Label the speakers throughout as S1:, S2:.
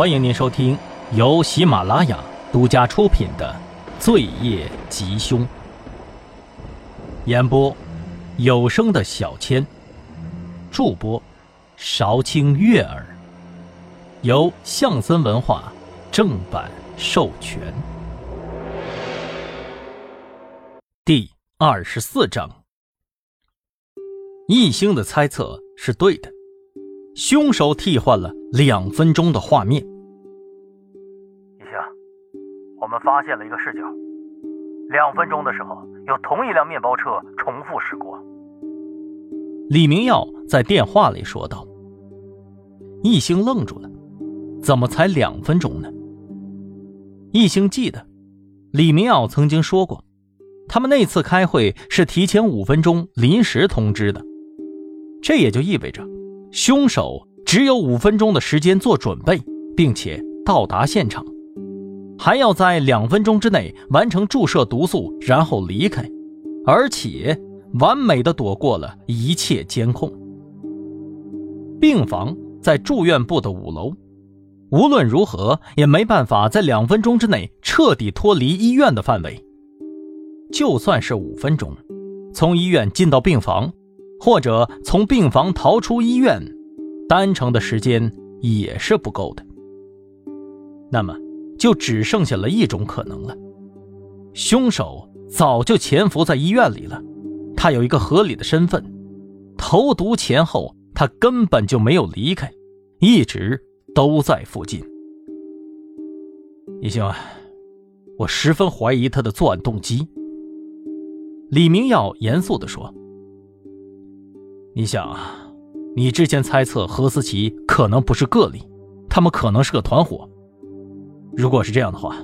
S1: 欢迎您收听由喜马拉雅独家出品的《罪业吉凶》，演播有声的小千，助播韶清悦耳，由象森文化正版授权。第二十四章，易星的猜测是对的。凶手替换了两分钟的画面。
S2: 我们发现了一个视角，两分钟的时候有同一辆面包车重复驶过。
S1: 李明耀在电话里说道。易星愣住了，怎么才两分钟呢？易星记得，李明耀曾经说过，他们那次开会是提前五分钟临时通知的，这也就意味着。凶手只有五分钟的时间做准备，并且到达现场，还要在两分钟之内完成注射毒素，然后离开，而且完美的躲过了一切监控。病房在住院部的五楼，无论如何也没办法在两分钟之内彻底脱离医院的范围。就算是五分钟，从医院进到病房。或者从病房逃出医院，单程的时间也是不够的。那么，就只剩下了一种可能了：凶手早就潜伏在医院里了，他有一个合理的身份。投毒前后，他根本就没有离开，一直都在附近。一星，我十分怀疑他的作案动机。李明耀严肃地说。你想啊，你之前猜测何思琪可能不是个例，他们可能是个团伙。如果是这样的话，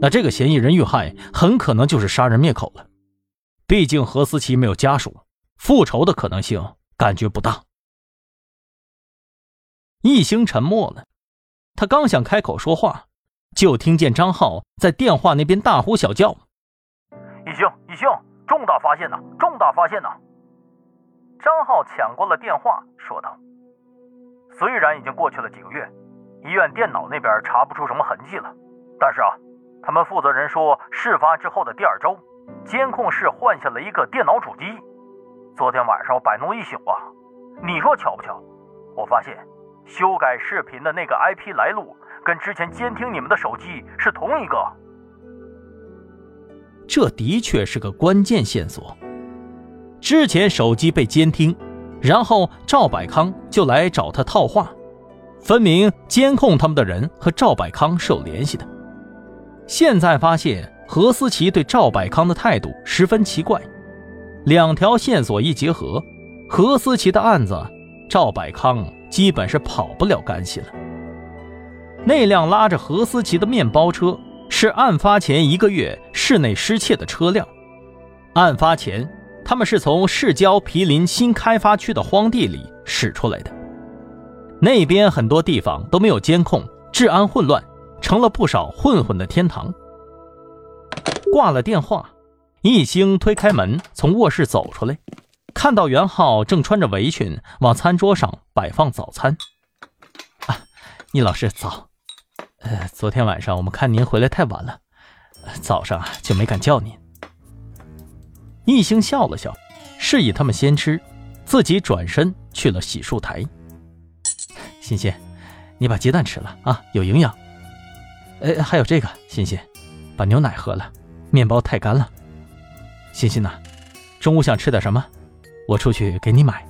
S1: 那这个嫌疑人遇害很可能就是杀人灭口了。毕竟何思琪没有家属，复仇的可能性感觉不大。易星沉默了，他刚想开口说话，就听见张浩在电话那边大呼小叫：“
S2: 易星，易星，重大发现呐！重大发现呐！”张浩抢过了电话，说道：“虽然已经过去了几个月，医院电脑那边查不出什么痕迹了，但是啊，他们负责人说，事发之后的第二周，监控室换下了一个电脑主机。昨天晚上我摆弄一宿啊，你说巧不巧？我发现修改视频的那个 IP 来路跟之前监听你们的手机是同一个。
S1: 这的确是个关键线索。”之前手机被监听，然后赵百康就来找他套话，分明监控他们的人和赵百康是有联系的。现在发现何思琪对赵百康的态度十分奇怪，两条线索一结合，何思琪的案子，赵百康基本是跑不了干系了。那辆拉着何思琪的面包车是案发前一个月室内失窃的车辆，案发前。他们是从市郊毗邻新开发区的荒地里驶出来的，那边很多地方都没有监控，治安混乱，成了不少混混的天堂。挂了电话，易星推开门从卧室走出来，看到袁浩正穿着围裙往餐桌上摆放早餐。啊，易老师早。呃，昨天晚上我们看您回来太晚了，早上就没敢叫您。易星笑了笑，示意他们先吃，自己转身去了洗漱台。欣欣，你把鸡蛋吃了啊，有营养。哎，还有这个，欣欣，把牛奶喝了，面包太干了。欣欣呐，中午想吃点什么？我出去给你买。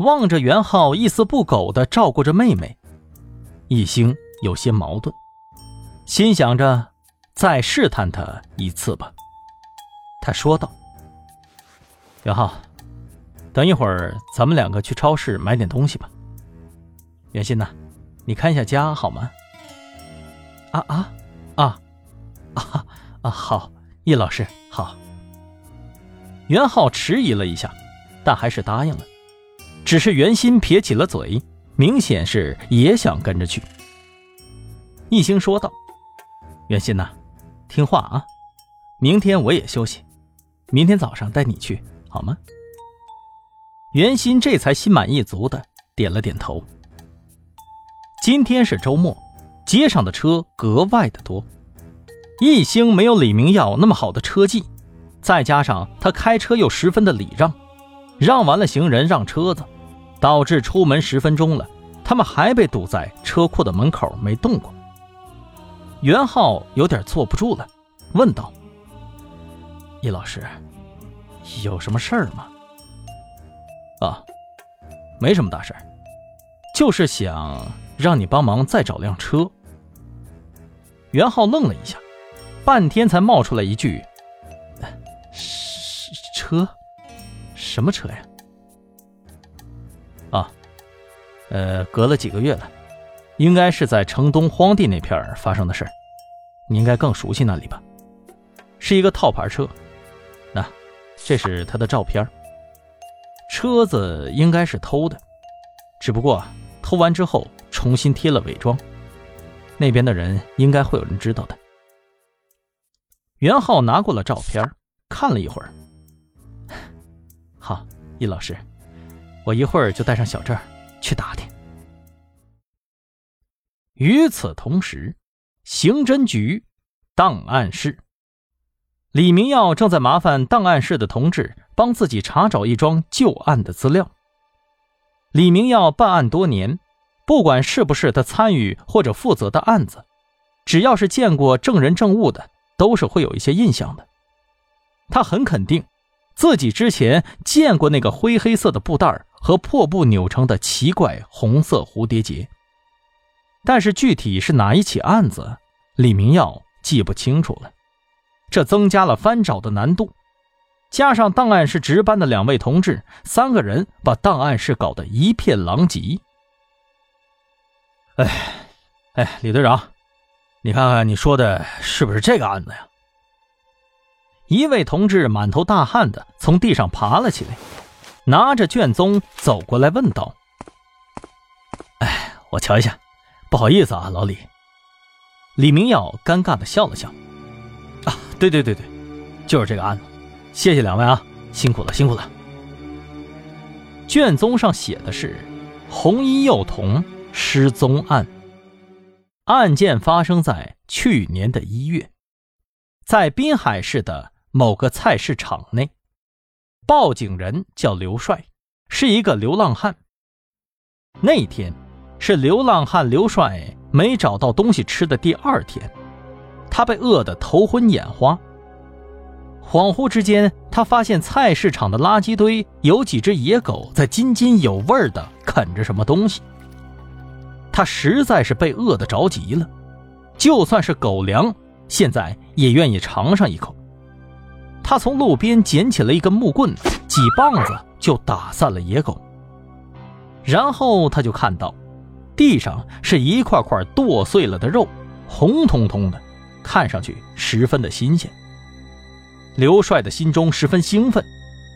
S1: 望着袁浩一丝不苟地照顾着妹妹，易星有些矛盾，心想着再试探他一次吧。他说道：“袁浩，等一会儿咱们两个去超市买点东西吧。袁鑫呐，你看一下家好吗？”“啊啊啊啊啊！好，叶老师好。”袁浩迟疑了一下，但还是答应了。只是袁鑫撇起了嘴，明显是也想跟着去。易星说道：“袁鑫呐，听话啊，明天我也休息。”明天早上带你去好吗？袁鑫这才心满意足的点了点头。今天是周末，街上的车格外的多。一兴没有李明耀那么好的车技，再加上他开车又十分的礼让，让完了行人让车子，导致出门十分钟了，他们还被堵在车库的门口没动过。袁浩有点坐不住了，问道：“易老师，有什么事儿吗？”“啊，没什么大事儿，就是想让你帮忙再找辆车。”袁浩愣了一下，半天才冒出来一句：“车？什么车呀？”“啊，呃，隔了几个月了。”应该是在城东荒地那片发生的事儿你应该更熟悉那里吧？是一个套牌车，那这是他的照片。车子应该是偷的，只不过偷完之后重新贴了伪装。那边的人应该会有人知道的。袁浩拿过了照片，看了一会儿。好，易老师，我一会儿就带上小郑去打听。与此同时，刑侦局档案室，李明耀正在麻烦档案室的同志帮自己查找一桩旧案的资料。李明耀办案多年，不管是不是他参与或者负责的案子，只要是见过证人证物的，都是会有一些印象的。他很肯定，自己之前见过那个灰黑色的布袋和破布扭成的奇怪红色蝴蝶结。但是具体是哪一起案子，李明耀记不清楚了，这增加了翻找的难度。加上档案室值班的两位同志，三个人把档案室搞得一片狼藉。哎，哎，李队长，你看看你说的是不是这个案子呀？一位同志满头大汗的从地上爬了起来，拿着卷宗走过来问道：“哎，我瞧一下。”不好意思啊，老李。李明耀尴尬的笑了笑。啊，对对对对，就是这个案子。谢谢两位啊，辛苦了辛苦了。卷宗上写的是红衣幼童失踪案，案件发生在去年的一月，在滨海市的某个菜市场内，报警人叫刘帅，是一个流浪汉。那天。是流浪汉刘帅没找到东西吃的第二天，他被饿得头昏眼花。恍惚之间，他发现菜市场的垃圾堆有几只野狗在津津有味地啃着什么东西。他实在是被饿得着急了，就算是狗粮，现在也愿意尝上一口。他从路边捡起了一根木棍，几棒子就打散了野狗。然后他就看到。地上是一块块剁碎了的肉，红彤彤的，看上去十分的新鲜。刘帅的心中十分兴奋，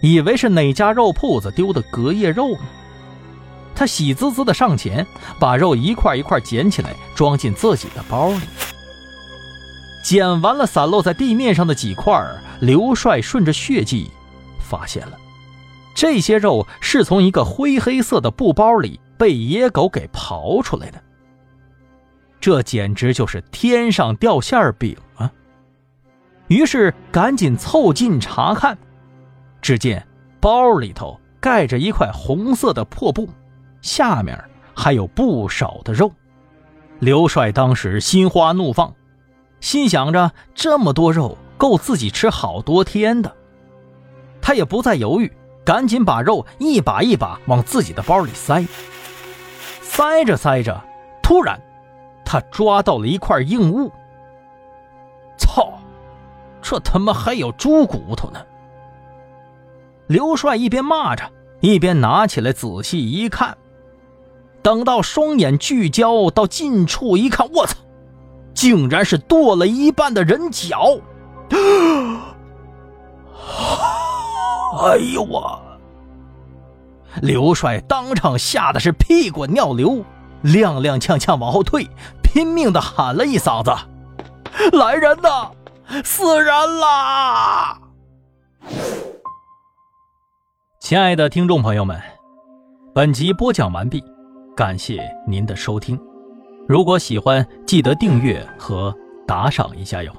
S1: 以为是哪家肉铺子丢的隔夜肉呢。他喜滋滋的上前，把肉一块一块捡起来，装进自己的包里。捡完了散落在地面上的几块，刘帅顺着血迹，发现了这些肉是从一个灰黑色的布包里。被野狗给刨出来的，这简直就是天上掉馅饼啊！于是赶紧凑近查看，只见包里头盖着一块红色的破布，下面还有不少的肉。刘帅当时心花怒放，心想着这么多肉够自己吃好多天的，他也不再犹豫，赶紧把肉一把一把往自己的包里塞。塞着塞着，突然，他抓到了一块硬物。操！这他妈还有猪骨头呢！刘帅一边骂着，一边拿起来仔细一看。等到双眼聚焦到近处一看，我操！竟然是剁了一半的人脚！哎呦我！刘帅当场吓得是屁滚尿流，踉踉跄跄往后退，拼命的喊了一嗓子：“来人呐，死人啦！”亲爱的听众朋友们，本集播讲完毕，感谢您的收听。如果喜欢，记得订阅和打赏一下哟。